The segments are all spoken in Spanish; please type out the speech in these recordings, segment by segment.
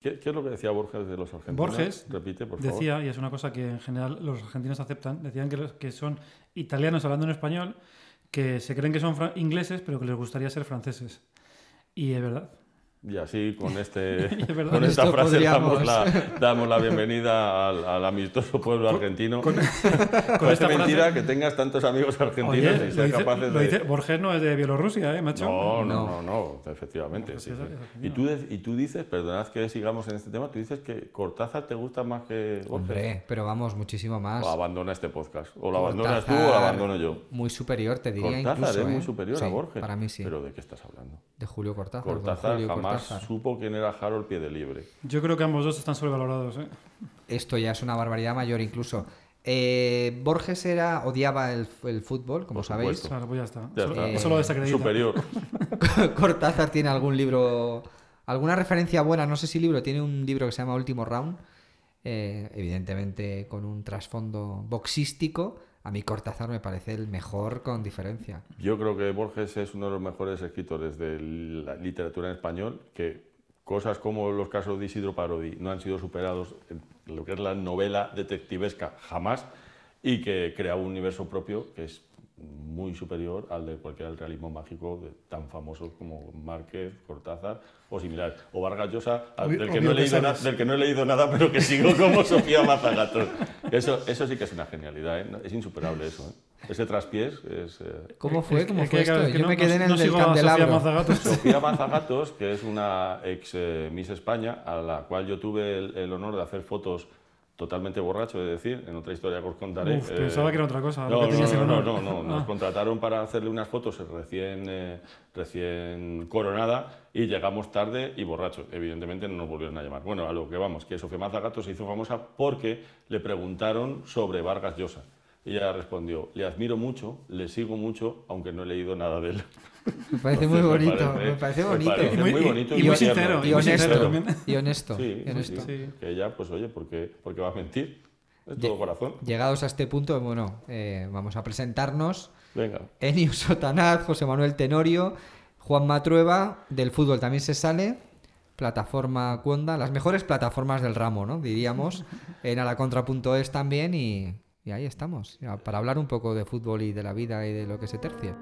¿Qué, qué es lo que decía Borges de los argentinos? Borges Repite, por favor. Decía, y es una cosa que en general los argentinos aceptan, decían que, los- que son italianos hablando en español, que se creen que son ingleses, pero que les gustaría ser franceses. Y es verdad. Y así con, este, verdad. con esta frase damos la, damos la bienvenida al, al amistoso pueblo argentino. con Parece esta mentira frase- que tengas tantos amigos argentinos Oye, y dice, capaces de... dice- Borges no es de Bielorrusia, ¿eh, macho? No, no, No. no, no, efectivamente. Sí, sí. Y, tú, y tú dices, perdonad que sigamos en este tema, tú dices que Cortázar te gusta más que Borges. Hombre, pero vamos, muchísimo más. O abandona este podcast. O lo abandonas tú o lo abandono yo. Muy superior, te diría Cortázar incluso. es muy ¿eh? superior Sí, a Borges. Para mí sí. ¿Pero de qué estás hablando? De Julio Cortázar. Cortázar Julio jamás Cortázar. supo quién era Harold Libre. Yo creo que ambos dos están sobrevalorados, ¿eh? Esto ya es una barbaridad mayor incluso. Eh, Borges era, odiaba el, el fútbol, como Por sabéis. supuesto. Claro, pues ya está. Ya Solo- está. Eso lo desacredita. Superior. Cortázar tiene algún libro, alguna referencia buena, no sé si libro, tiene un libro que se llama Último Round, eh, evidentemente con un trasfondo boxístico. A mí Cortázar me parece el mejor con diferencia. Yo creo que Borges es uno de los mejores escritores de la literatura en español, que cosas como los casos de Isidro Parodi no han sido superados en lo que es la novela detectivesca jamás, y que crea un universo propio que es muy superior al de cualquier realismo mágico de- tan famosos como Márquez, Cortázar o similares. O Vargas Llosa, Obvio- del, que no he que leído na- del que no he leído nada, pero que sigo como Sofía Mazagatos. Eso, eso sí que es una genialidad, ¿eh? es insuperable eso. ¿eh? Ese traspiés es... eh, ¿Cómo fue? ¿Cómo fue esto? Yo no- me quedé no- en el no del sigo a Sofía candelabro. Mazagatos. Sofía Mazagatos, que es una ex eh, Miss España, a la cual yo tuve el, el honor de hacer fotos totalmente borracho, es decir, en otra historia que os contaré. Uf, eh, pensaba que era otra cosa. No, no, no, no, honor. no, no, nos Ah. contrataron para hacerle unas fotos recién, eh, recién coronada y llegamos tarde y borrachos. Evidentemente no nos volvieron a llamar. Bueno, a lo que vamos, que Sofía Mazagatos se hizo famosa porque le preguntaron sobre Vargas Llosa. Y ella respondió, le admiro mucho, le sigo mucho, aunque no he leído nada de él. Me parece muy bonito, me parece bonito. Y muy- y- bonito y muy tierno. sincero, Y honesto. Y honesto. Sí, y honesto. sí. Sí. Que ella, pues oye, porque, porque va a mentir. Es Ye- todo corazón. Llegados a este punto, bueno, eh, vamos a presentarnos. Venga. Enio Sotanaz, José Manuel Tenorio, Juan Matrueva, del fútbol también se sale, plataforma Cuonda, las mejores plataformas del ramo, ¿no? Diríamos, en alacontra.es también y, y ahí estamos, ya, para hablar un poco de fútbol y de la vida y de lo que se tercie.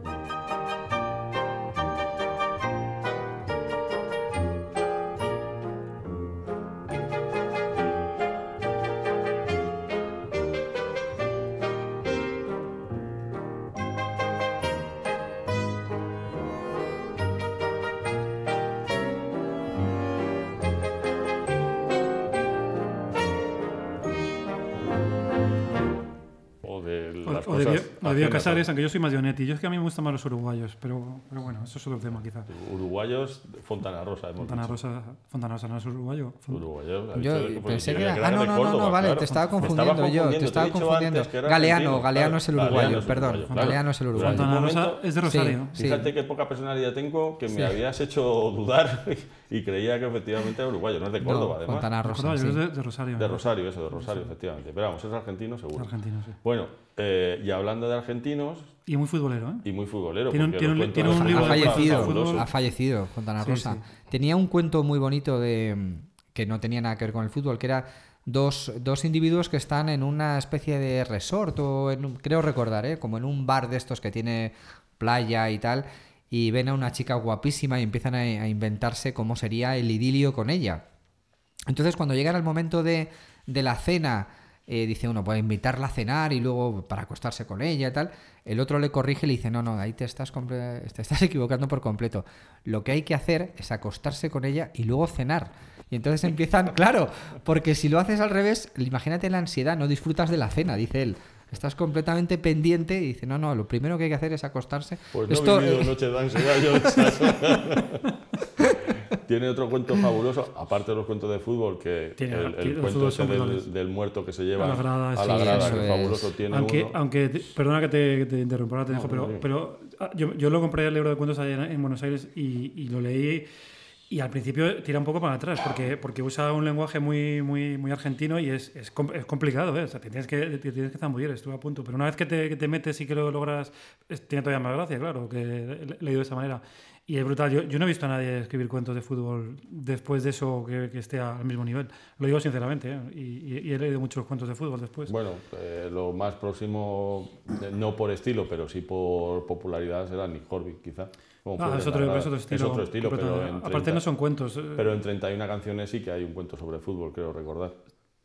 O de Bio ajenas a- Casares, aunque yo soy más Dionetti. Yo es que a mí me gustan más los uruguayos, pero, pero bueno, eso es otro tema quizá. Uruguayos, Fontana Rosa, hemos Fontana dicho. Rosa, Fontana Rosa no es uruguayo. Ha Yo que- pensé que que era... Ah, no, no, no, Córdoba, no, vale, claro. te estaba Me confundiendo yo, te confundiendo, estaba confundiendo. que Galeano, Galeano es el uruguayo, Galeano es perdón, uruguayo, claro. Galeano es el uruguayo. Fontana Rosa momento- es de Rosario. Sí. Fíjate qué poca personalidad tengo que me habías hecho dudar y creía que efectivamente era uruguayo, no es de Córdoba, además. Fontana Rosa, es de, Rosario. De Rosario, eso, de Rosario, efectivamente. Pero vamos, es argentino seguro. Argentino, sí. Bueno, eh, y hablando de argentinos, Y muy futbolero, ¿eh? y muy futbolero, Tiene un- porque tiene los un- cuentos tiene un de libro ha fallecido, ha fallecido Fontana Rosa. sí. Tenía un cuento muy bonito de que no tenía nada que ver con el fútbol, que era dos, dos individuos que están en una especie de resort o en un- creo recordar, ¿eh? como en un bar de estos que tiene playa y tal, y ven a una chica guapísima y empiezan a, a inventarse cómo sería el idilio con ella. Entonces, cuando llegan al momento de, de la cena, eh, dice uno, puede invitarla a cenar y luego para acostarse con ella y tal. El otro le corrige y le dice, no, no, ahí te estás, te estás equivocando por completo. Lo que hay que hacer es acostarse con ella y luego cenar. Y entonces empiezan, claro, porque si lo haces al revés, imagínate la ansiedad, no disfrutas de la cena, dice él. Estás completamente pendiente y dice, no, no, lo primero que hay que hacer es acostarse. Pues no Esto, he vivido noches de ansiedad yo. Tiene otro cuento fabuloso, aparte de los cuentos de fútbol, que Tiene- el, el cuento ese del, del muerto que se lleva A la grada, a sí, la grada, eso que es. fabuloso tiene Aunque, uno. aunque te- perdona que te, te interrumpa, ahora te dejo, No, pero, no, no. pero ah, yo, yo lo compré el libro de cuentos allá en, en Buenos Aires y, y lo leí Y al principio tira un poco para atrás, porque, porque usa un lenguaje muy, muy, muy argentino y es, es, es complicado, ¿eh? O sea, te tienes que, te tienes que zambullir, estuve a punto. Pero una vez que te, que te metes y que lo logras, es- tiene todavía más gracia, claro, que leído de esa manera. Y es brutal. Yo, yo no he visto a nadie escribir cuentos de fútbol después de eso que, que esté al mismo nivel. Lo digo sinceramente, ¿eh? y, y- y he leído muchos cuentos de fútbol después. Bueno, eh, lo más próximo, eh, no por estilo, pero sí por popularidad, será Nick Horby, quizá. Ah, es otro, Fuenlabrada. es otro estilo. Es otro estilo, pero en, Aparte 30 no son cuentos. eh, pero en 31 canciones sí que hay un cuento sobre fútbol, creo recordar.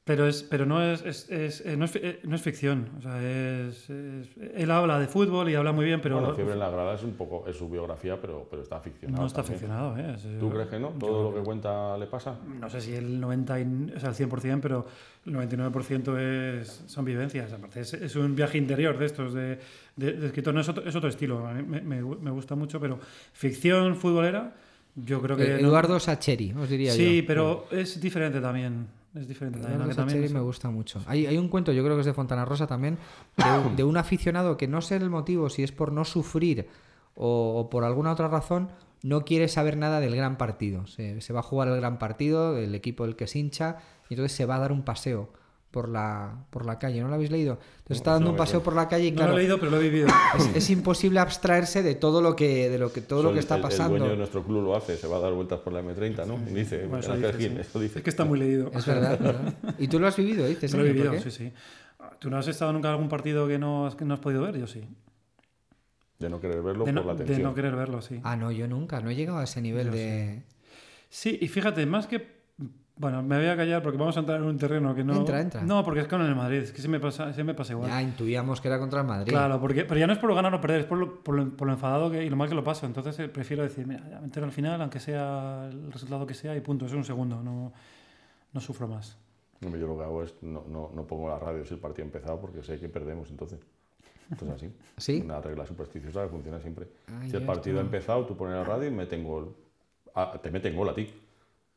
Pero, es, pero no, es, es- es- eh, no, eh, no es ficción. O sea, es, es- él habla de fútbol y habla muy bien, pero bueno, Fiebre en la grada es un poco es su biografía, pero, pero está ficcionado. no está también. ficcionado. ¿eh? Es- ¿Tú crees que no? ¿Todo lo que cuenta le pasa? No sé si el 90, y- o sea, el 100%, pero el 99% es, son vivencias. Aparte, es, es un viaje interior de estos, de, de, de escritor. No, es, otro, es otro estilo. A mí me, me- me gusta mucho, pero ficción futbolera, yo creo que. Eh, no- Eduardo Sacheri, os diría Sí, yo. pero es diferente también. Es diferente también. Es- me gusta mucho. Hay, hay un cuento, yo creo que es de Fontana Rosa también, de, de un aficionado que no sé el motivo, si es por no sufrir o, o por alguna otra razón, no quiere saber nada del gran partido. Se, se va a jugar el gran partido, del equipo del que se hincha, y entonces se va a dar un paseo por la, por la calle. ¿No lo habéis leído? Entonces está dando no un paseo por la calle y No claro, lo he leído, pero lo he vivido. es, es imposible abstraerse de todo lo que, de lo que, todo lo que está el- pasando. El dueño de nuestro club lo hace, se va a dar vueltas por la M30, ¿no? Y dice, Bueno, eso dice, Gil, sí. eso dice. Es que está muy leído. Es verdad, ¿verdad? ¿Y tú lo has vivido, dices? Lo he vivido, sí, sí. ¿Tú no has estado nunca en algún partido que no has, que no has podido ver? Yo sí. De no querer verlo De por no, la de tensión. no querer verlo, sí. Ah, no, yo nunca, no he llegado a ese nivel de... Sí, y fíjate, más que. Bueno, me voy a callar porque vamos a entrar en un terreno que no. Entra, entra. No, porque es con el Madrid, es que se me pasa, se me pasa igual. Ya intuíamos que era contra el Madrid. Claro, porque, pero ya no es por lo ganar o perder, es por lo, por lo, por lo enfadado que, y lo mal que lo paso. Entonces eh, prefiero decir, mira, ya me entero al final, aunque sea el resultado que sea, y punto, es un segundo, no, no sufro más. Hombre, Yo lo que hago es no, no, no pongo la radio si el partido ha empezado porque sé que perdemos entonces. Esto es así. ¿Sí? Una regla supersticiosa que funciona siempre. Ah, si el partido ha empezado, tú pones la radio y meten gol. Ah, te meten gol a ti.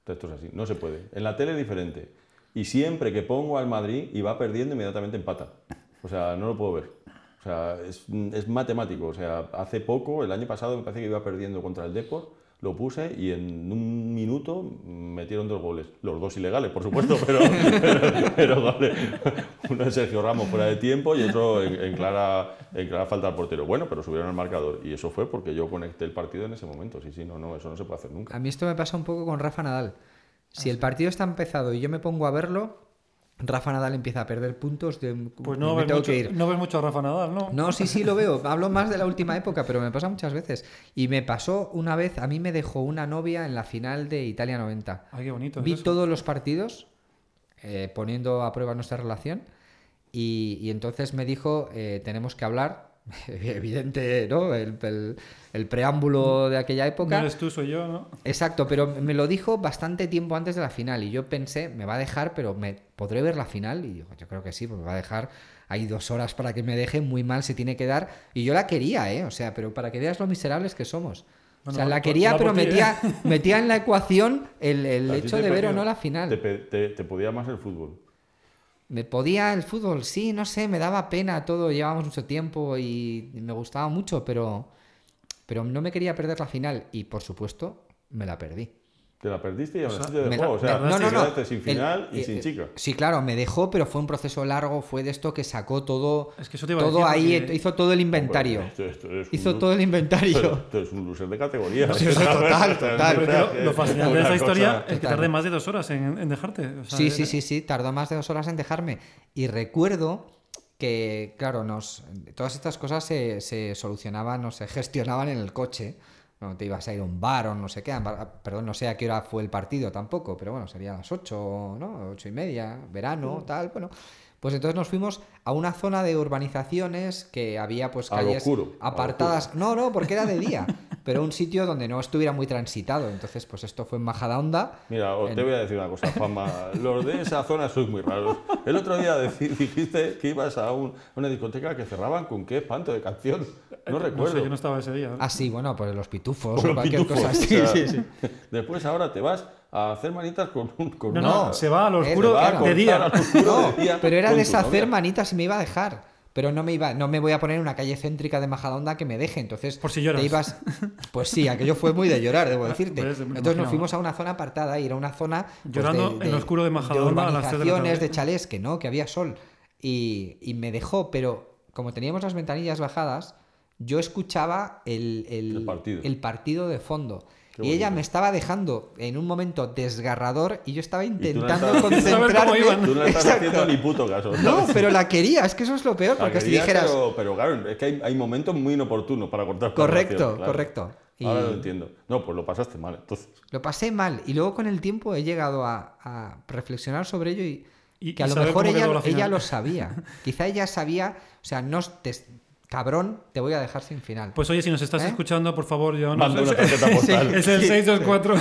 Esto es así. No se puede. En la tele es diferente. Y siempre que pongo al Madrid y va perdiendo, inmediatamente empata. O sea, no lo puedo ver. O sea, es, es matemático. O sea, hace poco, el año pasado, me parece que iba perdiendo contra el Deport. Lo puse y en un minuto metieron dos goles. Los dos ilegales, por supuesto, pero, pero, pero goles. Uno de Sergio Ramos fuera de tiempo y otro en, en clara, en clara falta al portero. Bueno, pero subieron el marcador. Y eso fue porque yo conecté el partido en ese momento. Sí, sí, no, no, eso no se puede hacer nunca. A mí esto me pasa un poco con Rafa Nadal. Ah, Si el partido está empezado y yo me pongo a verlo, Rafa Nadal empieza a perder puntos de... Pues no ves, tengo mucho, que ir. no ves mucho a Rafa Nadal, ¿no? No, sí, sí lo veo. Hablo más de la última época, pero me pasa muchas veces. Y me pasó una vez, a mí me dejó una novia en la final de Italia 90. Ay, qué bonito. Vi todos los partidos eh, poniendo a prueba nuestra relación y, y entonces me dijo, eh, tenemos que hablar. Evidente, ¿no? El, el- el preámbulo de aquella No época. eres tú, soy yo, ¿no? Exacto, pero me lo dijo bastante tiempo antes de la final y yo pensé, me va a dejar, pero me podré ver la final y digo, yo creo que sí, porque me va a dejar, hay dos horas para que me deje, muy mal se tiene que dar y yo la quería, ¿eh? O sea, pero para que veas lo miserables que somos. o sea, la quería, pero ¿eh? metía, metía en la ecuación el, el ¿A ti hecho de ver o no la final. Te, te- te podía más el fútbol. Me podía el fútbol, sí, no sé, me daba pena todo, llevábamos mucho tiempo y me gustaba mucho, pero, pero no me quería perder la final y por supuesto me la perdí. Te la perdiste y aún así te Me dejó. la- O sea, me- no, no, te no. quedaste sin El- final y eh, sin eh, chica. Sí, claro, me dejó, pero fue un proceso largo, fue de esto que sacó todo, Es que eso te iba a todo decir, ahí, hizo todo el inventario. Hombre, esto- esto es Hizo todo el inventario. Esto es un loser de categoría. Sí, eso, total, total. Pero lo, lo fascinante de esta historia cosa- es que tarde más de dos horas en, en dejarte. o sea, Sí, sí, sí, sí, tardó más de dos horas en dejarme. Y recuerdo que, claro, nos, todas estas cosas se, se solucionaban o se gestionaban en el coche. No te ibas a ir a un bar o no sé qué. Perdón, no sé a qué hora fue el partido tampoco, pero bueno, sería a las ocho, ¿no? Ocho y media, verano, tal, bueno. Pues entonces nos fuimos a una zona de urbanizaciones que había pues calles oscuro, a lo apartadas. No, no, porque era de día, pero un sitio donde no estuviera muy transitado. Entonces, pues esto fue en Majadahonda. Mira, os te voy a decir una cosa, Juanma. Los de esa zona sois muy raros. El otro día dijiste que ibas a un- una discoteca que cerraban con qué espanto de canción. No No recuerdo. sé, yo no estaba ese día. Ah, sí, bueno, pues los pitufos o cualquier pitufos, cosa o así. sea, sí, sí. Después ahora te vas a hacer manitas con un... Con No, una- no, se va al es oscuro de cortar día. oscuro No, de día pero era deshacer manitas y me iba a dejar. Pero no me iba, no me voy a poner en una calle céntrica de Majadahonda que me deje. Entonces, Por si lloras. te ibas. Pues sí, aquello fue muy de llorar, debo decirte. Pues, me Entonces nos fuimos a una zona apartada y era una zona. pues, Llorando en lo oscuro de Majadahonda a las de la urbanizaciones, tarde. de chalés, que no, que había sol. Y, y me dejó, pero como teníamos las ventanillas bajadas, yo escuchaba el, el- El partido. el partido de fondo. Qué y ella me estaba dejando en un momento desgarrador y yo estaba intentando concentrarme. Tú no estás haciendo ni puto caso. No, pero la quería, es que eso es lo peor, La porque si dijeras. Pero, pero claro, es que hay, hay momentos muy inoportunos para cortar Correcto, claro. correcto. Y- Ahora lo entiendo. No, pues lo pasaste mal, entonces. Lo pasé mal y luego con el tiempo he llegado a, a reflexionar sobre ello y, Y- que a y lo mejor ella, ella lo sabía. Quizá ella sabía, o sea, no te- cabrón, te voy a dejar sin final. Pues oye, si nos estás ¿Eh? escuchando, por favor, llámanos. Manda una tarjeta postal. Es el Sí. 624.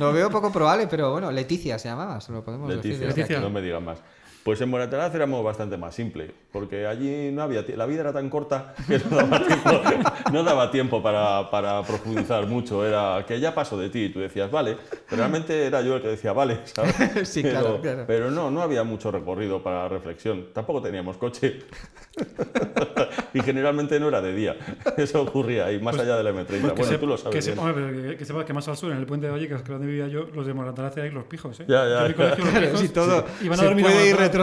Lo veo poco probable, pero bueno, Leticia se llamaba, se lo podemos decir. Leticia, desde Leticia. no me digas más. Pues en Moratalaz éramos bastante más simple, porque allí no había, la vida era tan corta que no daba tiempo, no daba tiempo para, para profundizar mucho. Era que ya paso de ti y tú decías, vale, pero realmente era yo el que decía, vale, ¿sabes? Sí, pero, claro, claro. Pero no, no había mucho recorrido para reflexión. Tampoco teníamos coche. y generalmente no era de día. Eso ocurría ahí, más allá de la M30. Pues que bueno, se- tú lo que sabes. se- bien. hombre, que, que sepas que más al sur, en el puente de Vallecas, que es donde vivía yo, los de Moratalaz eran los pijos, ¿eh? Ya, ya, en mi colegio, los Claro, pijos si todo iban a se dormir a.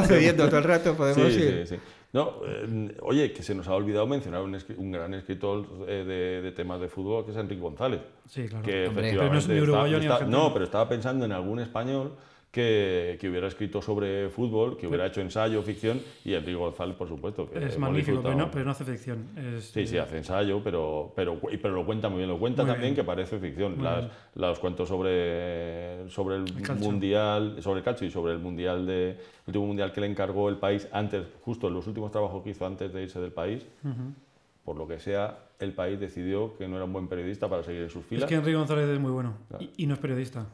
retrocediendo todo el rato, podemos Sí, ir. sí, sí. No, eh, oye, que se nos ha olvidado mencionar un, un gran escritor eh, de, de temas de fútbol, que es Enrique González. Sí, claro. Que Hombre. efectivamente Pero no es ni está- uruguayo ni está- argentino. No, pero estaba pensando en algún español que, que hubiera escrito sobre fútbol, que hubiera hecho ensayo, ficción, y Enrique González, por supuesto. Que Es magnífico, pero no, pero no hace ficción. Es, Sí, sí, hace ensayo, pero, pero, lo cuenta muy bien. Lo cuenta Muy también bien. que parece ficción. Las, los cuentos sobre, sobre el, mundial, sobre el calcio y sobre el mundial de el último mundial que le encargó el país antes, justo en los últimos trabajos que hizo antes de irse del país. Por lo que sea, el país decidió que no era un buen periodista para seguir en sus Es filas. que Enrique González es muy bueno y, y no es periodista.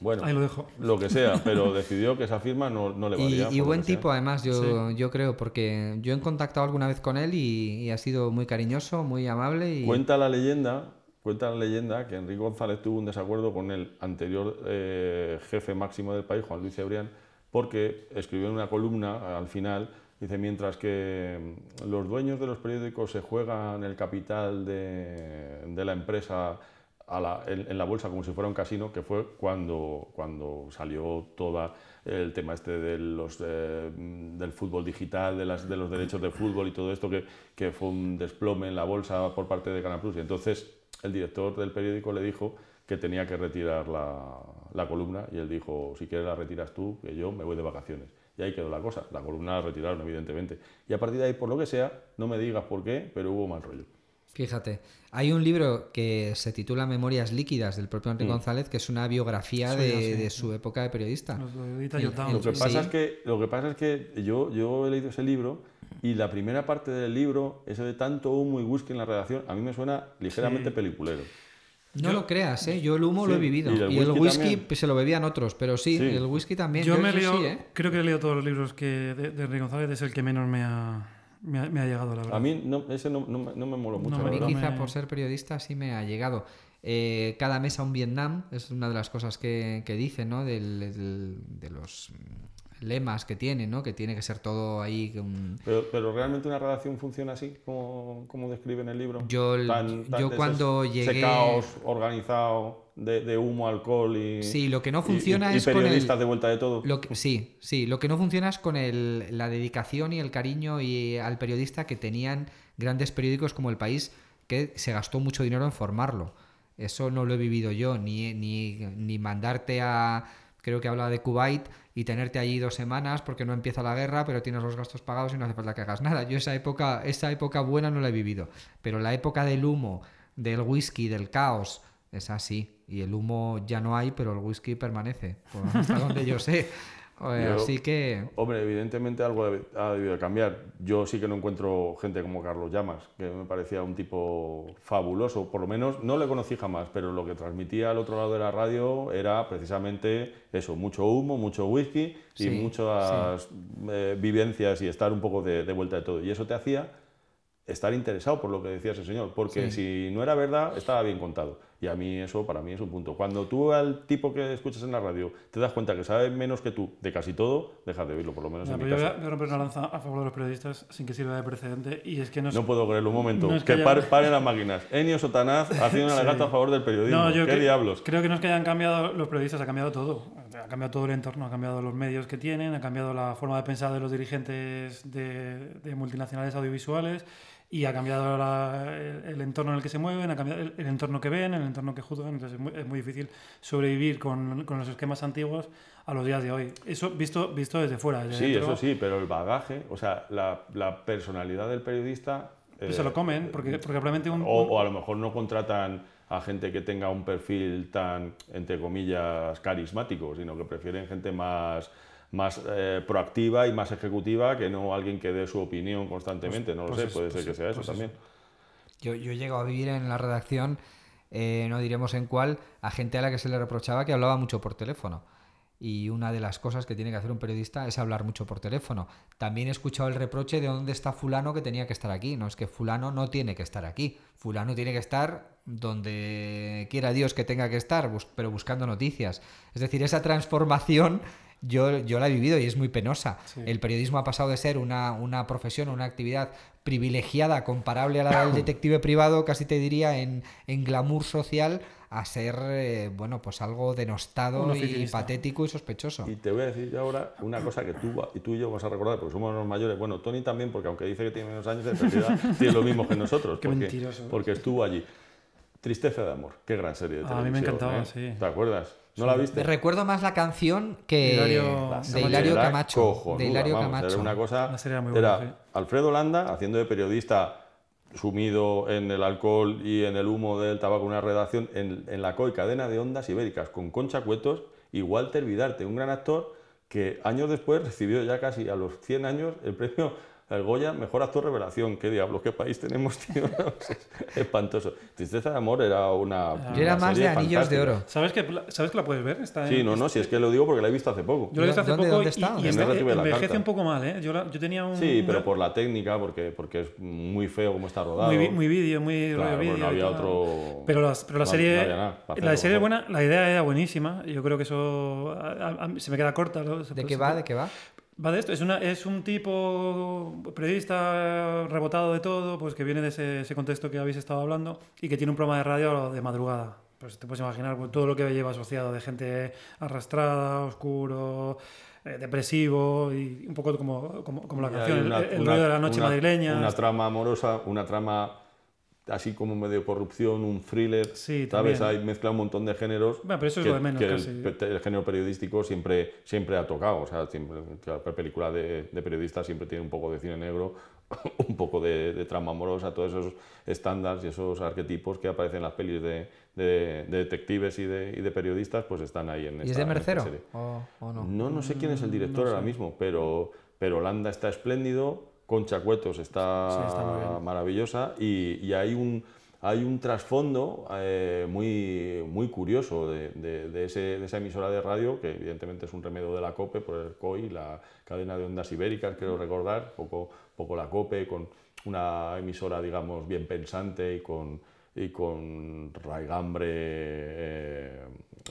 Bueno, Ahí lo dejo. lo que sea, pero decidió que esa firma no, no le Y, valía. y lo buen sea. tipo, además, yo, Sí. yo creo, porque yo he contactado alguna vez con él y, y ha sido muy cariñoso, muy amable. Y... Cuenta la leyenda, cuenta la leyenda que Enrique González tuvo un desacuerdo con el anterior eh, jefe máximo del país, Juan Luis Cebrián, porque escribió en una columna al final, dice, mientras que mm, los dueños de los periódicos se juegan el capital de, de la empresa a la- en, en la bolsa como si fuera un casino, que fue cuando, cuando salió todo el tema este de los, eh, del fútbol digital, de, las, de los derechos de fútbol y todo esto, que, que fue un desplome en la bolsa por parte de Canal Plus. Y entonces el director del periódico le dijo que tenía que retirar la, la columna y él dijo, si quieres la retiras tú, que yo me voy de vacaciones. Y ahí quedó la cosa. La columna la retiraron, evidentemente. Y a partir de ahí, por lo que sea, no me digas por qué, pero hubo mal rollo. Fíjate, hay un libro que se titula Memorias líquidas del propio Enrique Mm. González, que es una biografía de, yo, sí, de sí. su época de periodista. El-. Lo que, pasa es que, lo que pasa es que yo, yo he leído ese libro y la primera parte del libro, eso de tanto humo y whisky en la redacción, a mí me suena ligeramente Sí. peliculero. No lo creas, ¿eh? yo el humo Sí, lo he vivido. y Y el whisky se lo bebían otros, pero sí, Sí. el whisky también. Yo me he eso leído, sí, ¿eh? creo que he leído todos los libros que de, de Enrique González, es el que menos me ha, me ha, me ha llegado, la verdad. A mí no, ese no, no me- no me moló mucho. A mí quizá me- por ser periodista sí me ha llegado. Eh, cada mes a un Vietnam es una de las cosas que, que dice, ¿no? Del, del- de los lemas que tiene, ¿no? Que tiene que ser todo ahí. un- Pero, pero realmente una redacción funciona así, como, como describe en el libro. Yo yo ese- cuando ese llegué- caos organizado de, de humo, alcohol y. Sí, lo que no funciona y, y es con el- periodistas de vuelta de todo. Lo que- sí, sí, lo que no funciona es con el- la dedicación y el cariño y al periodista que tenían grandes periódicos como El País, que se gastó mucho dinero en formarlo. Eso no lo he vivido yo, ni, ni, ni mandarte a, creo que habla de Kuwait, y tenerte allí dos semanas porque no empieza la guerra, pero tienes los gastos pagados y no hace falta que hagas nada. Yo esa época, esa época buena no la he vivido, pero la época del humo, del whisky, del caos, es así. Y el humo ya no hay, pero el whisky permanece, hasta donde yo sé. Eh, Yo- Así que Hombre, evidentemente algo ha debido de cambiar. Yo sí que no encuentro gente como Carlos Llamas, que me parecía un tipo fabuloso. Por lo menos no le conocí jamás, pero lo que transmitía al otro lado de la radio era precisamente eso: mucho humo, mucho whisky y Sí, muchas eh, vivencias y estar un poco de, de vuelta de todo. Y eso te hacía estar interesado por lo que decía ese señor, porque si no era verdad, estaba bien contado. Y a mí eso, para mí es un punto. Cuando tú al tipo que escuchas en la radio te das cuenta que sabe menos que tú de casi todo, dejas de oírlo, por lo menos en mi yo caso. voy a romper una lanza a favor de los periodistas sin que sirva de precedente. Y es que no, No puedo creerlo, un momento. No es que que paren las máquinas. Enio Sotanaz haciendo un Sí. a favor del periodismo. No, yo ¿Qué cre- diablos? Creo que no es que hayan cambiado los periodistas, ha cambiado todo. Ha cambiado todo el entorno, ha cambiado los medios que tienen, ha cambiado la forma de pensar de los dirigentes de, de multinacionales audiovisuales y ha cambiado el, el entorno en el que se mueven, ha cambiado el, el entorno que ven, el entorno que juzgan. Entonces es muy, es muy difícil sobrevivir con, con los esquemas antiguos a los días de hoy. Eso visto, visto desde fuera. desde Sí, dentro, eso sí, pero el bagaje, o sea, la, la personalidad del periodista... pues eh, se lo comen, porque, porque probablemente un, O, un- o a lo mejor no contratan a gente que tenga un perfil tan, entre comillas, carismático, sino que prefieren gente más, más eh, proactiva y más ejecutiva que no alguien que dé su opinión constantemente. no lo pues sé, es- puede pues ser que sea eso pues también. Yo, yo he llegado a vivir en la redacción, eh, no diremos en cuál, a gente a la que se le reprochaba que hablaba mucho por teléfono. Y una de las cosas que tiene que hacer un periodista es hablar mucho por teléfono. También he escuchado el reproche de dónde está fulano que tenía que estar aquí. No es que fulano no tiene que estar aquí. Fulano tiene que estar donde quiera Dios que tenga que estar, pero buscando noticias. Es decir, esa transformación yo, yo la he vivido y es muy penosa. Sí. El periodismo ha pasado de ser una, una profesión, una actividad privilegiada, comparable a la del detective privado, casi te diría, en, en glamour social, a ser, eh, bueno, pues algo denostado y patético y sospechoso. Y te voy a decir yo ahora una cosa que tú, y tú y yo vamos a recordar, porque somos los mayores. Bueno, Tony también, porque aunque dice que tiene menos años, en realidad tiene lo mismo que nosotros. Qué porque, mentiroso. porque estuvo allí. Tristeza de amor, qué gran serie de A mí me televisión. encantaba, ¿eh? sí. ¿Te acuerdas? ¿No la viste? Me recuerdo más la canción que Hilario- La de Hilario era Camacho. cojonuda, De Hilario vamos, Camacho. Era una cosa. La serie era muy era sí. Alfredo Landa haciendo de periodista sumido en el alcohol y en el humo del tabaco, una redacción en, en la COI, cadena de ondas ibéricas, con Concha Cuetos y Walter Vidarte, un gran actor que años después recibió ya casi a los 100 años el premio al Goya Mejor Actor Revelación. ¿Qué diablos? ¿Qué país tenemos, tío? Es espantoso. Tristeza de Amor era una. Yo era una más de Anillos de. Oro. ¿Sabes que, la- ¿Sabes que la puedes ver? Está Sí, en- no, no, si es que lo digo porque la he visto hace poco. Yo lo he visto hace ¿Dónde- poco dónde y- está? y, En está- la envejece un poco mal, ¿eh? Yo, la- yo tenía un... Sí, pero por la técnica, porque, porque es muy feo como está rodado. Muy, muy vídeo, muy Claro, rollo vídeo. no y había otro. Pero, las- pero la no- serie, no nada la hacerlo, serie es buena, la idea era buenísima. Yo creo que eso a- a- a mí se me queda corta. ¿De qué va? ¿De qué va? Va de esto, es, una, es un tipo periodista rebotado de todo, pues que viene de ese, ese contexto que habéis estado hablando y que tiene un programa de radio de madrugada. Pues te puedes imaginar pues, todo lo que lleva asociado de gente arrastrada, oscuro, eh, depresivo y un poco como, como, como la canción, el, una- el una- rollo de la noche una- madrileña. Una trama amorosa, una trama así como medio corrupción, un thriller. Sí, ¿Sabes? Hay mezcla un montón de géneros. Bueno, pero eso es que, lo de menos, que el casi. pe- el, género periodístico siempre, siempre ha tocado. O sea, siempre, cualquier película de, de periodista siempre tiene un poco de cine negro, un poco de, de trama amorosa, todos esos estándares y esos arquetipos que aparecen en las pelis de, de- de detectives y de, y de periodistas, pues están ahí en ¿Y esta es de Mercero? serie. ¿O, o no? No, no sé quién es el director no ahora sé. mismo, pero, pero Landa está espléndido, Concha Cuetos está, Sí, maravillosa. Y, y hay un, hay un trasfondo eh, muy, muy curioso de, de- de ese- de esa emisora de radio, que evidentemente es un remedio de la COPE por el COI, la cadena de ondas ibéricas, quiero recordar, poco, poco la COPE, con una emisora, digamos, bien pensante y con, y con raigambre eh,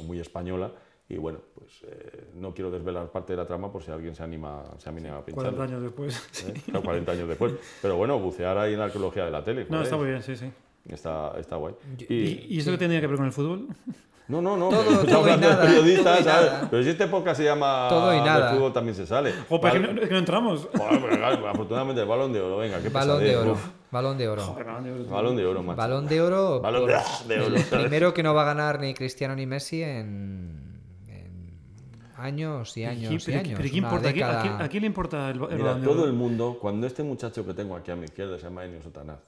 muy española. Y bueno, pues eh, no quiero desvelar parte de la trama por si alguien se anima, se anima a pinchar. 40 años después. ¿eh? 40 años después. Pero bueno, bucear ahí en la arqueología de la tele. No, está muy bien, sí, sí. Está, está guay. ¿Y, Y, y esto qué tenía que ver con el fútbol? no, no, no. Todo- todo y de nada, periodistas, todo y ¿sabes? nada. Pero si este podcast se llama Todo y nada. del fútbol también se sale. Joder, es, Vale. que no, es que no entramos. Claro, afortunadamente el balón de oro, venga, qué Balón de oro. uf. Balón de oro. Joder, tío. Balón de oro, macho. Balón de oro. Balón de- de oro, el primero que no va a ganar ni Cristiano ni Messi en, en años y años y, pero, años. pero ¿qué importa? ¿A quién- década. ¿A, quién, a quién le importa el, el Mira, Balón de todo el mundo, cuando este muchacho que tengo aquí a mi izquierda, se llama Enio Sotanaz,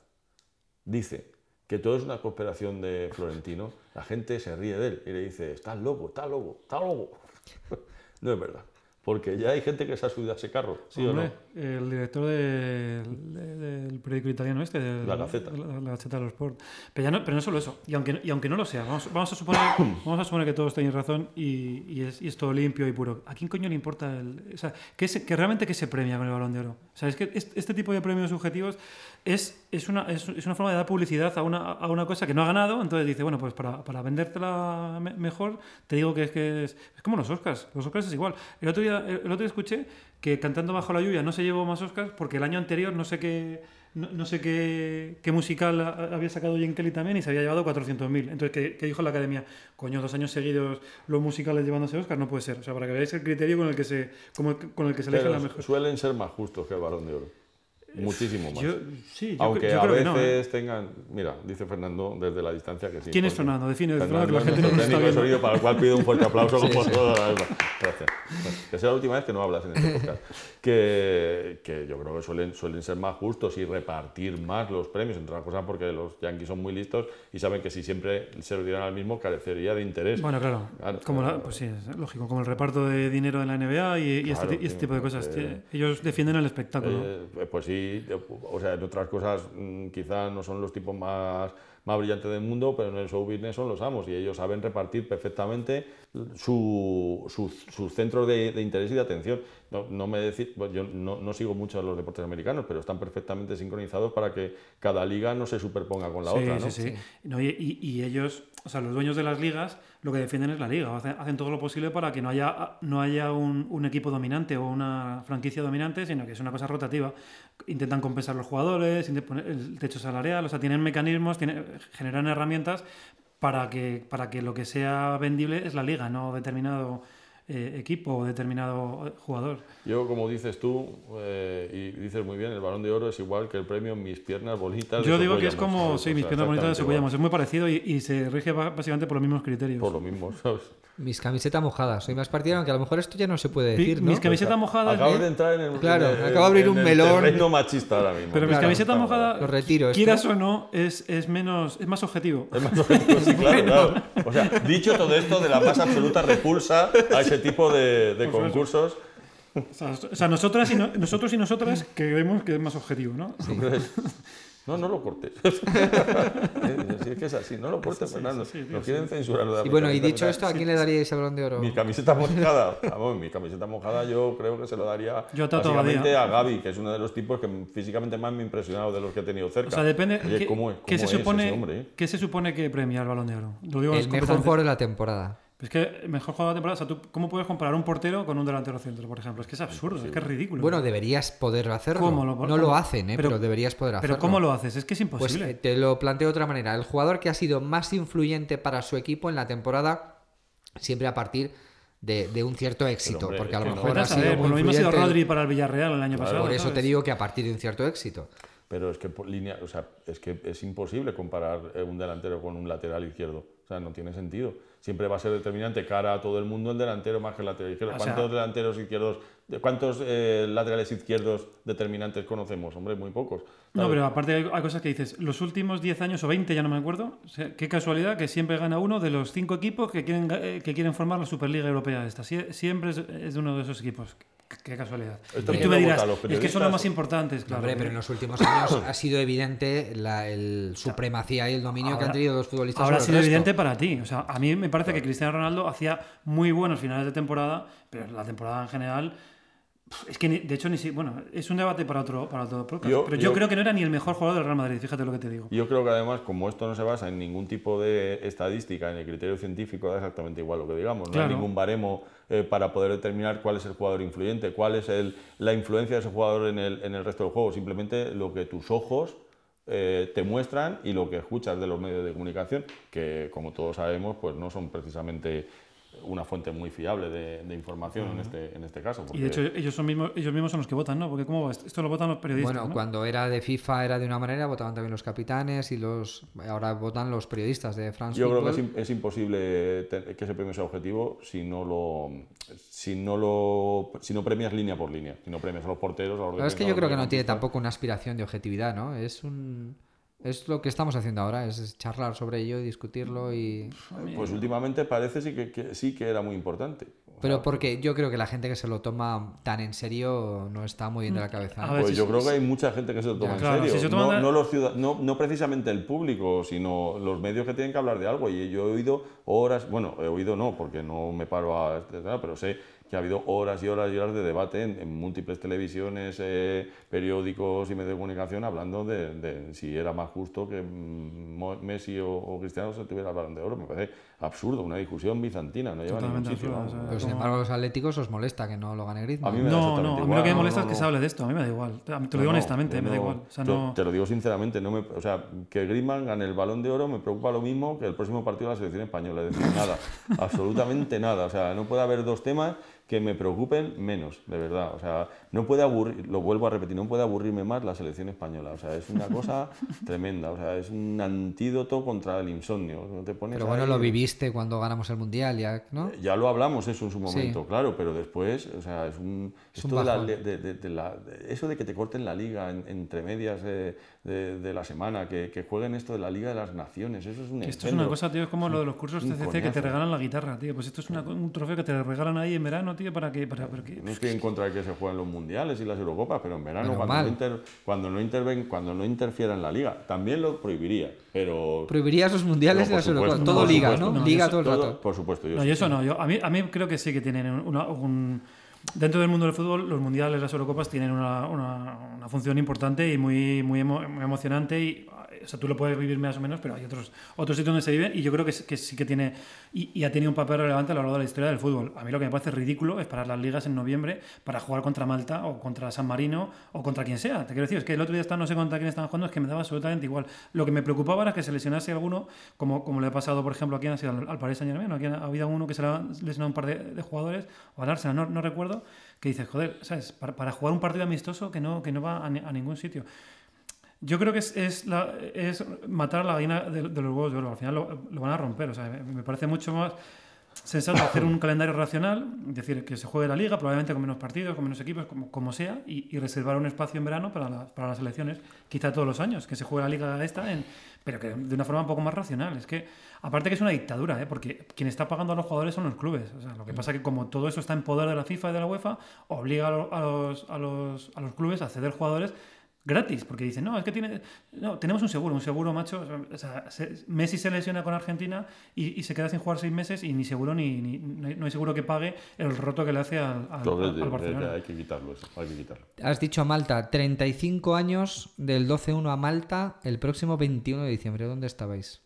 dice que todo es una cooperación de Florentino, la gente se ríe de él y le dice, estás loco, estás loco, estás loco. No es verdad. Porque ya hay gente que se ha subido a ese carro, ¿sí o no? El director de- de- del periódico italiano este, de La Gazzetta. La, la Gazzetta dello Sport. Pero, ya no, pero no solo eso, y aunque, y aunque no lo sea, vamos, vamos, a, suponer, vamos a suponer que todos tenéis razón y, y es, y es todo limpio y puro. ¿A quién coño le importa el, o sea, que, se- que realmente que se premia con el balón de oro? O sea, es que este, este tipo de premios subjetivos es, es, una, es, es una forma de dar publicidad a una, a una cosa que no ha ganado, entonces dice, bueno, pues para, para vendértela me- mejor, te digo que es que es, es como los Oscars. Los Oscars es igual. El otro, día, el otro día escuché que Cantando bajo la lluvia no se llevó más Oscars porque el año anterior no sé qué, no, no sé qué, qué musical había sacado Jane Kelly también y se había llevado 400.000. Entonces, ¿qué, qué dijo la academia? Coño, dos años seguidos los musicales llevándose Oscar, no puede ser. O sea, para que veáis el criterio con el que se, como- con el que se elige la mejor. suelen ser más justos que el Balón de Oro. Muchísimo más. Yo, sí, yo, Aunque a creo veces que no. ¿eh? tengan. Mira, dice Fernando desde la distancia que sí. ¿Quién es Fernando? Define, Fernando, Fernando que la gente no está viendo. sonido, para el cual pido un fuerte aplauso como toda la vez. Gracias. Que sea la última vez que no hablas en este podcast. Que, que yo creo que suelen, suelen ser más justos y repartir más los premios, entre otras cosas porque los yankees son muy listos y saben que si siempre se lo dieran al mismo carecería de interés. Bueno, claro. Claro, como la- pues sí, es lógico. Como el reparto de dinero de la NBA y, y este, Claro, ti- y este tipo de cosas. Ellos defienden el espectáculo. Eh, pues sí, o sea, en otras cosas mm, quizá no son los tipos más, más brillantes del mundo, pero en el show business son los amos y ellos saben repartir perfectamente su- sus- sus centros de, de interés y de atención. No, no me decir, yo no, no sigo mucho los deportes americanos, pero están perfectamente sincronizados para que cada liga no se superponga con la sí, otra. ¿no? sí, sí. No, y- y ellos, o sea, los dueños de las ligas, lo que defienden es la liga. Hacen, hacen todo lo posible para que no haya, no haya un, equipo dominante o una franquicia dominante, sino que es una cosa rotativa. Intentan compensar los jugadores, el techo salarial, o sea, tienen mecanismos, tienen, generan herramientas para que, para que lo que sea vendible es la liga, no determinado eh, equipo o determinado eh, jugador. Yo, como dices tú, eh, y dices muy bien, el balón de oro es igual que el premio Mis Piernas Bonitas. de Yo digo que es como, sí, O mis sea, piernas bonitas de. Socuellamos. Es muy parecido y, y se rige básicamente por los mismos criterios. Por lo mismo, ¿sabes? Mis camisetas mojadas. Soy más partidario, aunque a lo mejor esto ya no se puede decir, ¿no? Mis camisetas mojadas. Acabas de entrar en el. Claro, en el- acabo de abrir en un el melón. terreno machista ahora mismo. Pero mis Claro, camisetas mojadas, Lo retiro esto. quieras o no, es, es menos, es más objetivo. Es más objetivo, sí, claro, claro. O sea, dicho todo esto de la más absoluta repulsa a ese tipo de, de concursos, O sea, o sea, nosotras y no- nosotros y nosotras que vemos que es más objetivo, ¿no? no, no lo cortes. Si es que es así, no lo cortes, Fernando. sí, sí, Nos sí. quieren censurar. lo de la Y bueno, y dicho esto, ¿a quién le daríais el balón de oro? Mi camiseta mojada, vamos, mi camiseta mojada yo creo que se lo daría Yo básicamente a Gaby, que es uno de los tipos que físicamente más me ha impresionado de los que he tenido cerca. O sea, depende. Oye, ¿qué, ¿cómo, qué se es supone, ese hombre, eh? ¿Qué se supone que premia el balón de oro? Lo digo El mejor jugador de la temporada. Es que mejor jugador de la temporada. O sea, ¿tú, ¿cómo puedes comparar un portero con un delantero centro, por ejemplo? Es que es absurdo, es que es ridículo. Bueno, deberías poder hacerlo. ¿Cómo lo- no cómo? lo hacen, ¿eh? Pero- pero, deberías poder hacerlo. Pero ¿cómo lo haces? Es que es Pues imposible. eh, te lo planteo de otra manera. El jugador que ha sido más influyente para su equipo en la temporada, siempre a partir de, de un cierto éxito. hombre, porque a lo no. mejor ha sido saber, muy por lo mismo ha sido. Rodri para el Villarreal el año pasado. Por eso te digo que a partir de un cierto éxito. Pero es que por línea, o sea, es que es imposible comparar eh, un delantero con un lateral izquierdo. O sea, no tiene sentido. Siempre va a ser determinante cara a todo el mundo el delantero más que el lateral izquierdo. O sea- ¿Cuántos delanteros izquierdos, cuántos eh, laterales izquierdos determinantes conocemos? Hombre, muy pocos. No, pero aparte hay, hay cosas que dices, los últimos 10 años o 20, ya no me acuerdo, o sea, qué casualidad que siempre gana uno de los cinco equipos que quieren, eh, que quieren formar la Superliga Europea esta. Sie- siempre es, es de uno de esos equipos. Qué, casualidad. Esto y tú me dirás, es que son los más importantes, claro. Hombre, pero en los últimos años ha sido evidente la el supremacía y el dominio que han tenido los futbolistas. Ahora ha sido resto. evidente para ti. O sea, a mí me parece que Cristiano Ronaldo hacía muy buenos finales de temporada, pero la temporada en general. Es que, de hecho, ni si, bueno, es un debate para otro, para otro podcast. Yo- pero yo, yo- creo que no era ni el mejor jugador del Real Madrid, fíjate lo que te digo. Yo creo que además, como esto no se basa en ningún tipo de estadística, en el criterio científico, da exactamente igual lo que digamos. No hay ningún baremo eh, para poder determinar cuál es el jugador influyente, cuál es el- la influencia de ese jugador en el, en el resto del juego. Simplemente lo que tus ojos eh, te muestran y lo que escuchas de los medios de comunicación, que como todos sabemos, pues no son precisamente una fuente muy fiable de, de información en, este, en este caso. Y de hecho, ellos, son mismos, ellos mismos son los que votan, ¿no? Porque ¿cómo va? Esto lo votan los periodistas. Bueno, ¿no? cuando era de FIFA era de una manera, votaban también los capitanes y los ahora votan los periodistas de France Yo creo que es, im- es imposible que ese premio sea objetivo si no lo si no lo si no premias línea por línea, si no premias a los porteros, a los verdad es que yo creo que no tiene tampoco una aspiración de objetividad, ¿no? Es un Es lo que estamos haciendo ahora, es charlar sobre ello, discutirlo y... Pues últimamente parece sí que, que sí que era muy importante. Pero porque yo creo que la gente que se lo toma tan en serio no está muy bien de la A cabeza. ver, Pues si- yo creo que hay mucha gente que se lo toma Ya. en Claro, serio. si se toman no, la- no los ciudad- no, no precisamente el público, sino los medios que tienen que hablar de algo. Y yo he oído horas, bueno, he oído no, porque no me paro a... Pero sé que ha habido horas y horas y horas de debate en, en múltiples televisiones, eh, periódicos y medios de comunicación hablando de, de si era más justo que mm, Messi o, o Cristiano se tuviera el balón de oro. Me parece absurdo, una discusión bizantina, no lleva a ningún Totalmente sitio. o sea, Pero sin embargo a los atléticos os molesta que no lo gane Griezmann. A mí me No, no, a mí igual, lo que me molesta no, es que no. se hable de esto, a mí me da igual. Te lo digo no, honestamente, me da igual. O sea, yo no... Te lo digo sinceramente, no me, o sea, que Griezmann gane el balón de oro me preocupa lo mismo que el próximo partido de la selección española. Es decir, nada, absolutamente nada. O sea, no puede haber dos temas que me preocupen menos, de verdad. O sea, no puede aburrir, lo vuelvo a repetir, no puede aburrirme más la selección española. O sea, es una cosa tremenda. O sea, es un antídoto contra el insomnio. No te pones Pero bueno, ahí- lo viviste cuando ganamos el Mundial, ya, ¿no? ya lo hablamos eso en su Sí. momento, claro, pero después, o sea, Es un esto de la de- de- la- de- eso de que te corten la liga en- entre medias de, la semana, que, que jueguen esto de la Liga de las Naciones, eso es un esto es una cosa, tío, es como lo de los cursos CCC que te regalan la guitarra, tío. Pues esto es una- un trofeo que te regalan ahí en verano, tío, para que... Para, para que No estoy en contra de que se jueguen los mundiales y las Eurocopas, pero en verano, Pero cuando no, inter- cuando, no interven, cuando no interfiera en la liga, también lo prohibiría, pero... Prohibirías los mundiales y las Eurocopas. Todo liga, supuesto. ¿no? No, liga yo todo el Todo- rato. por supuesto, yo No, sí. y eso no. Yo, a, mí, a mí creo que sí que tienen una, un... Dentro del mundo del fútbol, los mundiales, las Eurocopas tienen una, una, función importante y muy, muy, emo- muy emocionante. O sea, tú lo puedes vivir más o menos, pero hay otros, otros sitios donde se vive y yo creo que, sí- que tiene y, ha tenido un papel relevante a lo largo de la historia del fútbol. A mí lo que me parece ridículo es parar las ligas en noviembre para jugar contra Malta o contra San Marino o contra quien sea. Te quiero decir, es que el otro día estaba, no sé contra quién estaban jugando, es que me daba absolutamente igual. Lo que me preocupaba era que se lesionase alguno, como, como le ha pasado, por ejemplo, aquí en al, al Paris Saint Germain. Aquí ha habido uno que se le ha lesionado un par de, jugadores, o al Arsenal, no, no recuerdo, que dices, joder, ¿sabes? Para, jugar un partido amistoso que no, que no va a ningún sitio. Yo creo que es, es, la- es matar a la gallina de, los huevos de oro. Al final lo, van a romper. O sea, me, parece mucho más sensato hacer un calendario racional, es decir, que se juegue la liga, probablemente con menos partidos, con menos equipos, como, como sea, y, reservar un espacio en verano para, la- para las elecciones, quizá todos los años, que se juegue la liga esta, en- pero que de una forma un poco más racional. Es que, aparte que es una dictadura, ¿eh? porque quien está pagando a los jugadores son los clubes. O sea, lo que pasa es que como todo eso está en poder de la FIFA y de la UEFA, obliga a los, a, los, a los clubes a ceder jugadores gratis, porque dicen, no, es que tiene, no, tenemos un seguro, un seguro macho, o sea, se- Messi se lesiona con Argentina y, y se queda sin jugar seis meses y ni seguro ni, ni- no, hay, no hay seguro que pague el roto que le hace al, al- Todo- al- al Barcelona. hay que quitarlo eso, hay que quitarlo. Has dicho Malta, 35 años del 12-1 a Malta el próximo 21 de diciembre. ¿Dónde estabais?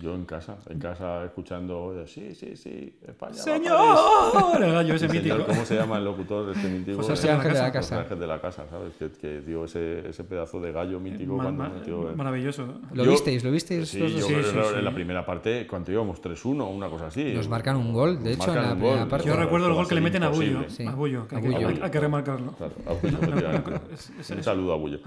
Yo en casa, en casa escuchando, sí, sí, sí, España. ¡Señor! El gallo ese mítico. ¿Cómo se llama el locutor de este mítico? José José Ángel de la Casa. José. Ángel de la casa, ¿sabes? Que, que dio ese, ese pedazo de gallo mítico Ma- cuando metió. el- maravilloso. ¿Lo Yo- visteis? ¿Lo visteis? Sí, los yo dos? Sí, creo sí, que sí. en la primera parte, cuando íbamos 3-1 o una cosa así. Nos marcan un gol, de hecho, en la primera gol. parte. Yo recuerdo el gol que le meten a Bullo. A Bullo, que hay, A que- Bullo. hay- hay que remarcarlo. Claro, a Bullo, Un saludo a Bullo.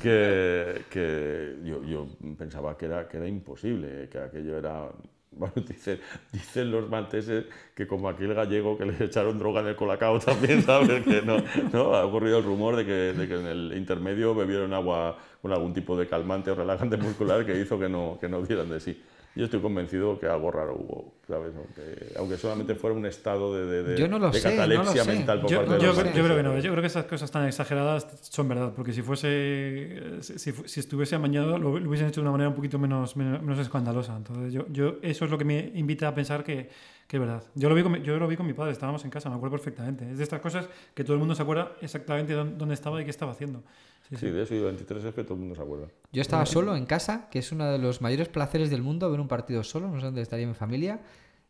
Que, yo, yo pensaba que era, que era imposible, que aquello era. Bueno, dicen, dicen los malteses que como aquel gallego que le echaron droga en el colacao también, ¿sabes? Que no, no, ha ocurrido el rumor de que, de que en el intermedio bebieron agua con algún tipo de calmante o relajante muscular que hizo que no, que no dieran de sí. Yo estoy convencido que algo raro hubo, ¿sabes? Aunque, aunque solamente fuera un estado de, de, de- Yo no lo de sé, no lo catalepsia sé. mental por Yo, parte de yo los yo malteses. creo que no. Yo creo que esas cosas tan exageradas son verdad, porque si fuese si, estuviese amañado lo, lo hubiesen hecho de una manera un poquito menos, menos, menos escandalosa. Entonces yo, yo eso es lo que me invita a pensar que, que es verdad. Yo lo vi con mi, yo lo vi con mi padre, estábamos en casa, me acuerdo perfectamente. Es de estas cosas que todo el mundo se acuerda exactamente dónde, estaba y qué estaba haciendo. Sí, sí. Sí, de eso y 23 es que todo el mundo se acuerda. Yo estaba solo en casa, que es uno de los mayores placeres del mundo ver un partido solo, no sé dónde estaría mi familia,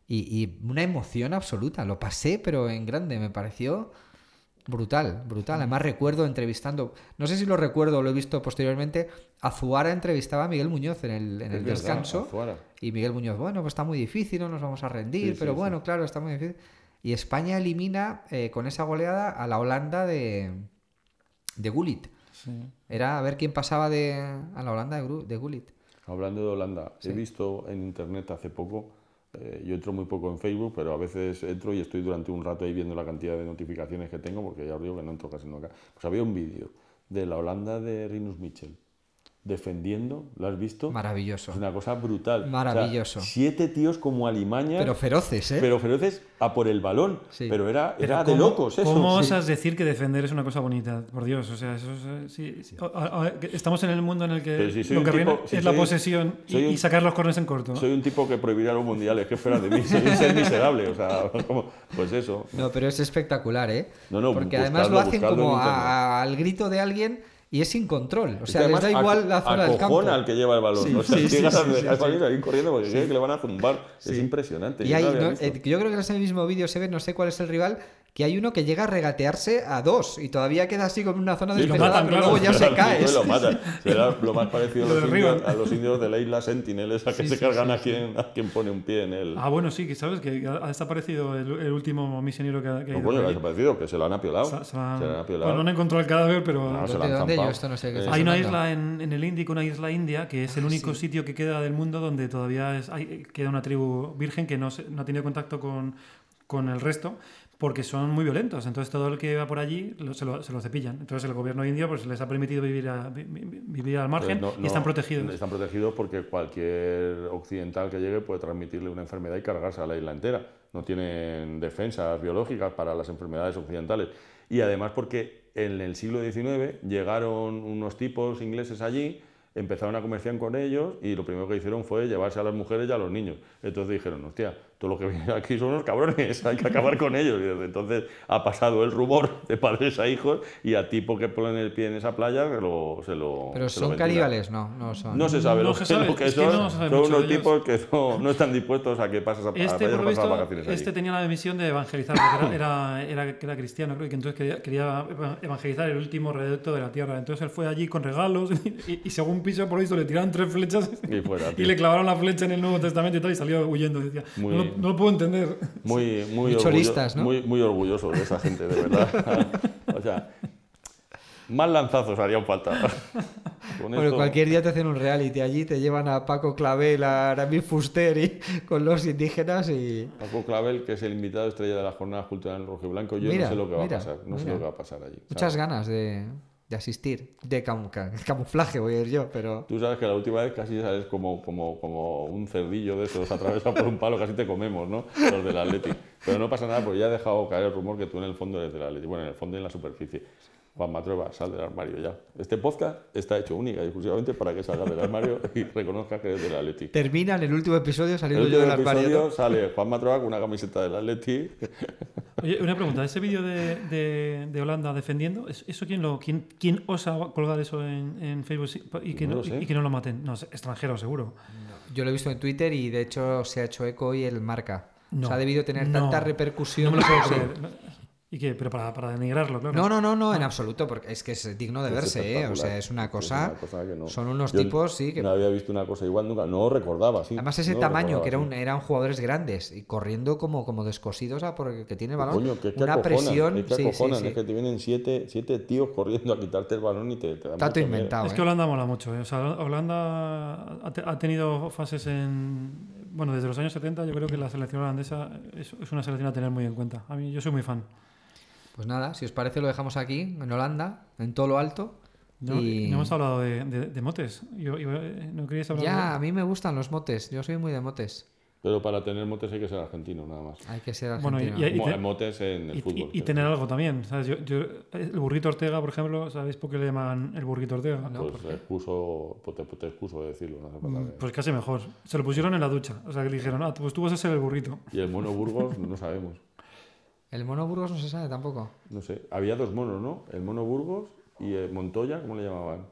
y, y una emoción absoluta. Lo pasé, pero en grande, me pareció brutal, brutal. Además recuerdo entrevistando, no sé si lo recuerdo o lo he visto posteriormente, Azuara entrevistaba a Miguel Muñoz en el, en el verdad, descanso. Azuara. Y Miguel Muñoz, bueno, pues está muy difícil, no nos vamos a rendir, Sí, pero sí, bueno, claro, está muy difícil. Y España elimina eh, con esa goleada a la Holanda de, de Gullit. Sí. Era a ver quién pasaba de, a la Holanda de, de Gullit. Hablando de Holanda, Sí. he visto en internet hace poco, eh, yo entro muy poco en Facebook, pero a veces entro y estoy durante un rato ahí viendo la cantidad de notificaciones que tengo, porque ya os digo que no entro casi nunca. Pues había un vídeo de la Holanda de Rinus Michel, defendiendo, ¿lo has visto? Maravilloso. Es una cosa brutal. O sea, Maravilloso. siete tíos como alimañas, Pero feroces, ¿eh? pero feroces a por el balón. Sí. Pero era, Pero era de ¿cómo- locos eso. ¿Cómo Sí. osas decir que defender es una cosa bonita? Por Dios, o sea, eso es, eh, sí, sí. O- o- o- que estamos en el mundo en el que si lo que tipo- si es la soy- posesión y, soy un- y sacar los corners en corto. ¿no? Soy un tipo que prohibiría los mundiales. ¿Qué esperas de mí? Soy un ser miserable. O sea, como- pues eso. No, pero es espectacular, ¿eh? No, no, Porque además lo hacen como a- al grito de alguien y es sin control. O sea, les da igual la zona del campo. al que lleva el balón. Sí, o sea, sí, sí, de sí, dejar ahí corriendo porque cree que le van a zumbar. Es impresionante. Y yo hay, no eh, yo creo que en ese mismo vídeo se ve, no sé cuál es el rival, que hay uno que llega a regatearse a dos y todavía queda así como en una zona Sí, despejada, lo matan, pero luego ya se cae. lo matan. Será lo más parecido a Lo los, indios, a los indios de la isla Sentinel, esa que Sí, se sí, cargan sí, a, quien, a quien pone un pie en el. Ah, bueno, sí, que sabes que ha ha desaparecido el, el último misionero que ha, que ha No, ido coño, por le ha desaparecido, que se lo han apiolado. Se- se la- Se lo han apiolado. Bueno, no he encontrado el cadáver, pero No, se ¿De la han dónde yo? zampado. Esto no sé qué Eh, hay una isla en, en el Índico, una isla india, que es el Ah, único sí. sitio que queda del mundo donde todavía es, hay, queda una tribu virgen que no, se- no ha tenido contacto con, con el resto porque son muy violentos. Entonces todo el que va por allí lo- se, lo, se lo cepillan. Entonces el gobierno indio pues, les ha permitido vivir, a- vi- vi- vivir al margen no- y están protegidos. Están protegidos porque cualquier occidental que llegue puede transmitirle una enfermedad y cargarse a la isla entera. No tienen defensas biológicas para las enfermedades occidentales. Y además porque en el siglo XIX llegaron unos tipos ingleses allí, empezaron a comerciar con ellos y lo primero que hicieron fue llevarse a las mujeres y a los niños. Entonces dijeron, hostia, todo lo que viene aquí son unos cabrones, hay que acabar con ellos. Y desde entonces ha pasado el rumor de padres a hijos y a tipo que ponen el pie en esa playa se lo, se lo Pero se lo son ventila. caníbales, no, no son. No se sabe No lo, se que, sabe, lo que es que son. no son unos tipos que no, no están dispuestos a que pases a, a- Este, a lo visto, vacaciones allí. este tenía la misión de evangelizar, porque era, era, era, cristiano, creo, y que entonces quería, quería evangelizar el último reducto de la tierra. Entonces él fue allí con regalos y, y según piso, por lo visto, le tiraron tres flechas Y fuera, y le clavaron la flecha en el Nuevo Testamento y tal, y salió huyendo. Decía, Muy- no, lo- no lo puedo entender. Muy, muy, Muy orgullo- ¿no? muy, muy orgullosos de esa gente, de verdad. o sea, más lanzazos harían falta. Con Bueno, esto- cualquier día te hacen un reality allí, te llevan a Paco Clavel, a Aramis Fuster y con los indígenas y... Paco Clavel, que es el invitado estrella de las jornadas culturales rojo y blanco, yo Mira, no sé lo que va mira, a pasar. No sé mira. lo que va a pasar allí. Muchas ¿sabes? ganas de, de asistir, de camu- ca- camuflaje voy a ir yo, pero... Tú sabes que la última vez casi sales como, como, como un cerdillo de esos atravesado por un palo, casi te comemos, ¿no? Los del Atleti. Pero no pasa nada porque ya he dejado caer el rumor que tú en el fondo eres del Atleti. Bueno, en el fondo y en la superficie. Juan Matrueva, sal del armario ya. Este podcast está hecho única y exclusivamente para que salgas del armario y reconozcas que eres del Atleti. Termina en el último episodio En saliendo el yo del último armario. episodio ¿no? sale Juan Matrueva con una camiseta del Atleti. Oye, una pregunta, ese vídeo de, de, de Holanda defendiendo, ¿es- ¿eso quién, lo, quién, quién osa colgar eso en, en Facebook y que No no, y que no lo maten? No, es extranjero seguro. Yo lo he visto en Twitter y de hecho se ha hecho eco hoy el marca. No, o sea, ha debido tener no, tanta No repercusión. me lo puedo creer. ¿Y qué? Pero para, para denigrarlo, claro. No, no, no, no, en absoluto, porque es que es digno de Es verse, ¿eh? O sea, es una Es cosa. una cosa que no- Son unos Yo tipos, sí, que. No había visto una cosa igual nunca. No recordaba, sí. Además, ese No tamaño, que era un, eran jugadores grandes y corriendo como, como descosidos a por el que tiene el balón. Coño, que es que una acojonan, presión. es que sí, sí, sí. es que te vienen siete, siete tíos corriendo a quitarte el balón y te, te dan Está todo mucho miedo. inventado. Es ¿eh? que Holanda mola mucho. ¿eh? O sea, Holanda ha, te- ha tenido fases en. Bueno, desde los años 70, yo creo que la selección holandesa es, es una selección a tener muy en cuenta. A mí, yo soy muy fan. Pues nada, si os parece, lo dejamos aquí, en Holanda, en todo lo alto. No, y... no hemos hablado de, de- de motes. Yo, yo, eh, ¿No queríais hablar Ya, a de.? mí me gustan los motes. Yo soy muy de motes. Pero para tener motes hay que ser argentino, nada más. Hay que ser Bueno, y- argentino. y- Mo- te- motes en el Y, fútbol. y- y tener algo también. ¿sabes? Yo, yo- el burrito Ortega, por ejemplo, ¿sabéis por qué le llaman el burrito Ortega? No, ¿por Pues excuso, pues te, te excuso de decirlo. No hace falta Mm, que- Pues casi mejor. Se lo pusieron en la ducha. O sea, que le dijeron, ah, pues tú vas a ser el burrito. Y el mono Burgos no sabemos. El mono Burgos no se sabe tampoco. No sé. Había dos monos, ¿no? El mono Burgos y el Montoya, ¿cómo le llamaban?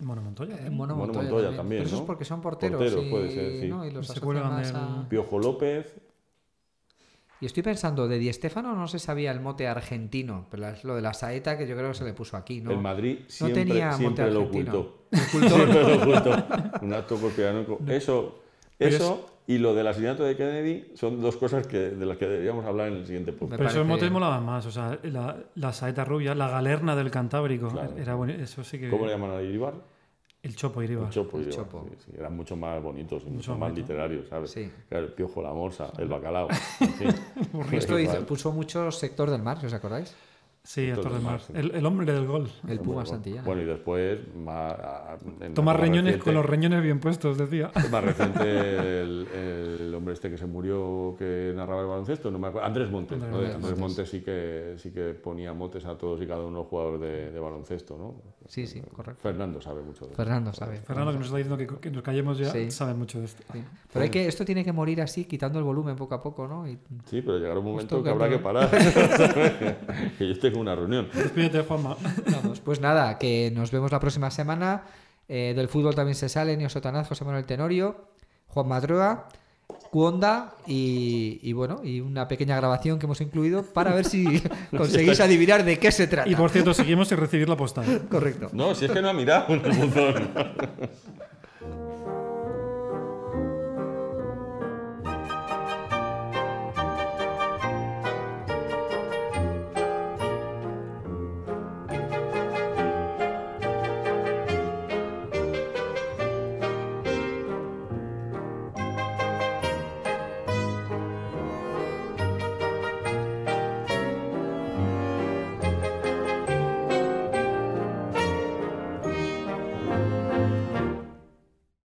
Mono Montoya. El mono, Mono Montoya, Montoya también. también, Pero eso ¿no? es porque son porteros. Porteros, y, puede ser, sí. ¿no? y los Se más a- Piojo López. Y estoy pensando, de Di Stéfano no se sabía el mote argentino, pero es lo de la saeta que yo creo que se le puso aquí, ¿no? El Madrid siempre, tenía mote siempre lo argentino. ocultó. Siempre lo ocultó. Un acto conspiranoico. Eso, eso y lo del asesinato de Kennedy son dos cosas que, de las que deberíamos hablar en el siguiente podcast. Pero esos motes molaban más. O sea, la, la saeta rubia, la galerna del Cantábrico. Claro. Era bueno. Eso sí que. ¿Cómo le llaman a Iribar? El chopo Iribar. El Chopo. El Iribar, Chopo. sí, sí. Eran mucho más bonitos y mucho, Mucho más literarios, ¿sabes? Sí. Claro, el piojo, la morsa, el bacalao. en fin. Esto hizo- puso mucho sector del mar, os acordáis. Sí, Héctor Mar. El, el hombre del gol. El Puma Bueno, Santillana. Bueno, y después, más, en la Tomar más riñones reciente- con los riñones bien puestos, decía. Más reciente, el, el hombre este que se murió, que narraba el baloncesto, no me acuerdo. Andrés Montes. Andrés ¿no? Montes. Andrés Montes sí que, sí que ponía motes a todos y cada uno de los jugadores de, de baloncesto, ¿no? Sí, sí, correcto. Fernando sabe mucho de eso. Fernando sabe. Fernando, que nos está diciendo que, que nos callemos ya, Sí. sabe mucho de esto. Sí. Pero hay que, esto tiene que morir así, quitando el volumen poco a poco, ¿no? Y- Sí, pero llegará un momento que habrá que parar. que yo tengo una reunión. Despídete, Juanma. Vamos, pues nada, que nos vemos la próxima semana. Eh, del fútbol también se sale Nio Sotanaz, José Manuel Tenorio, Juan Madroa, Cuonda y, y bueno, y una pequeña grabación que hemos incluido para ver si conseguís adivinar de qué se trata. Y por cierto, seguimos sin recibir la postal. Correcto. No, si es que no ha mirado el buzón.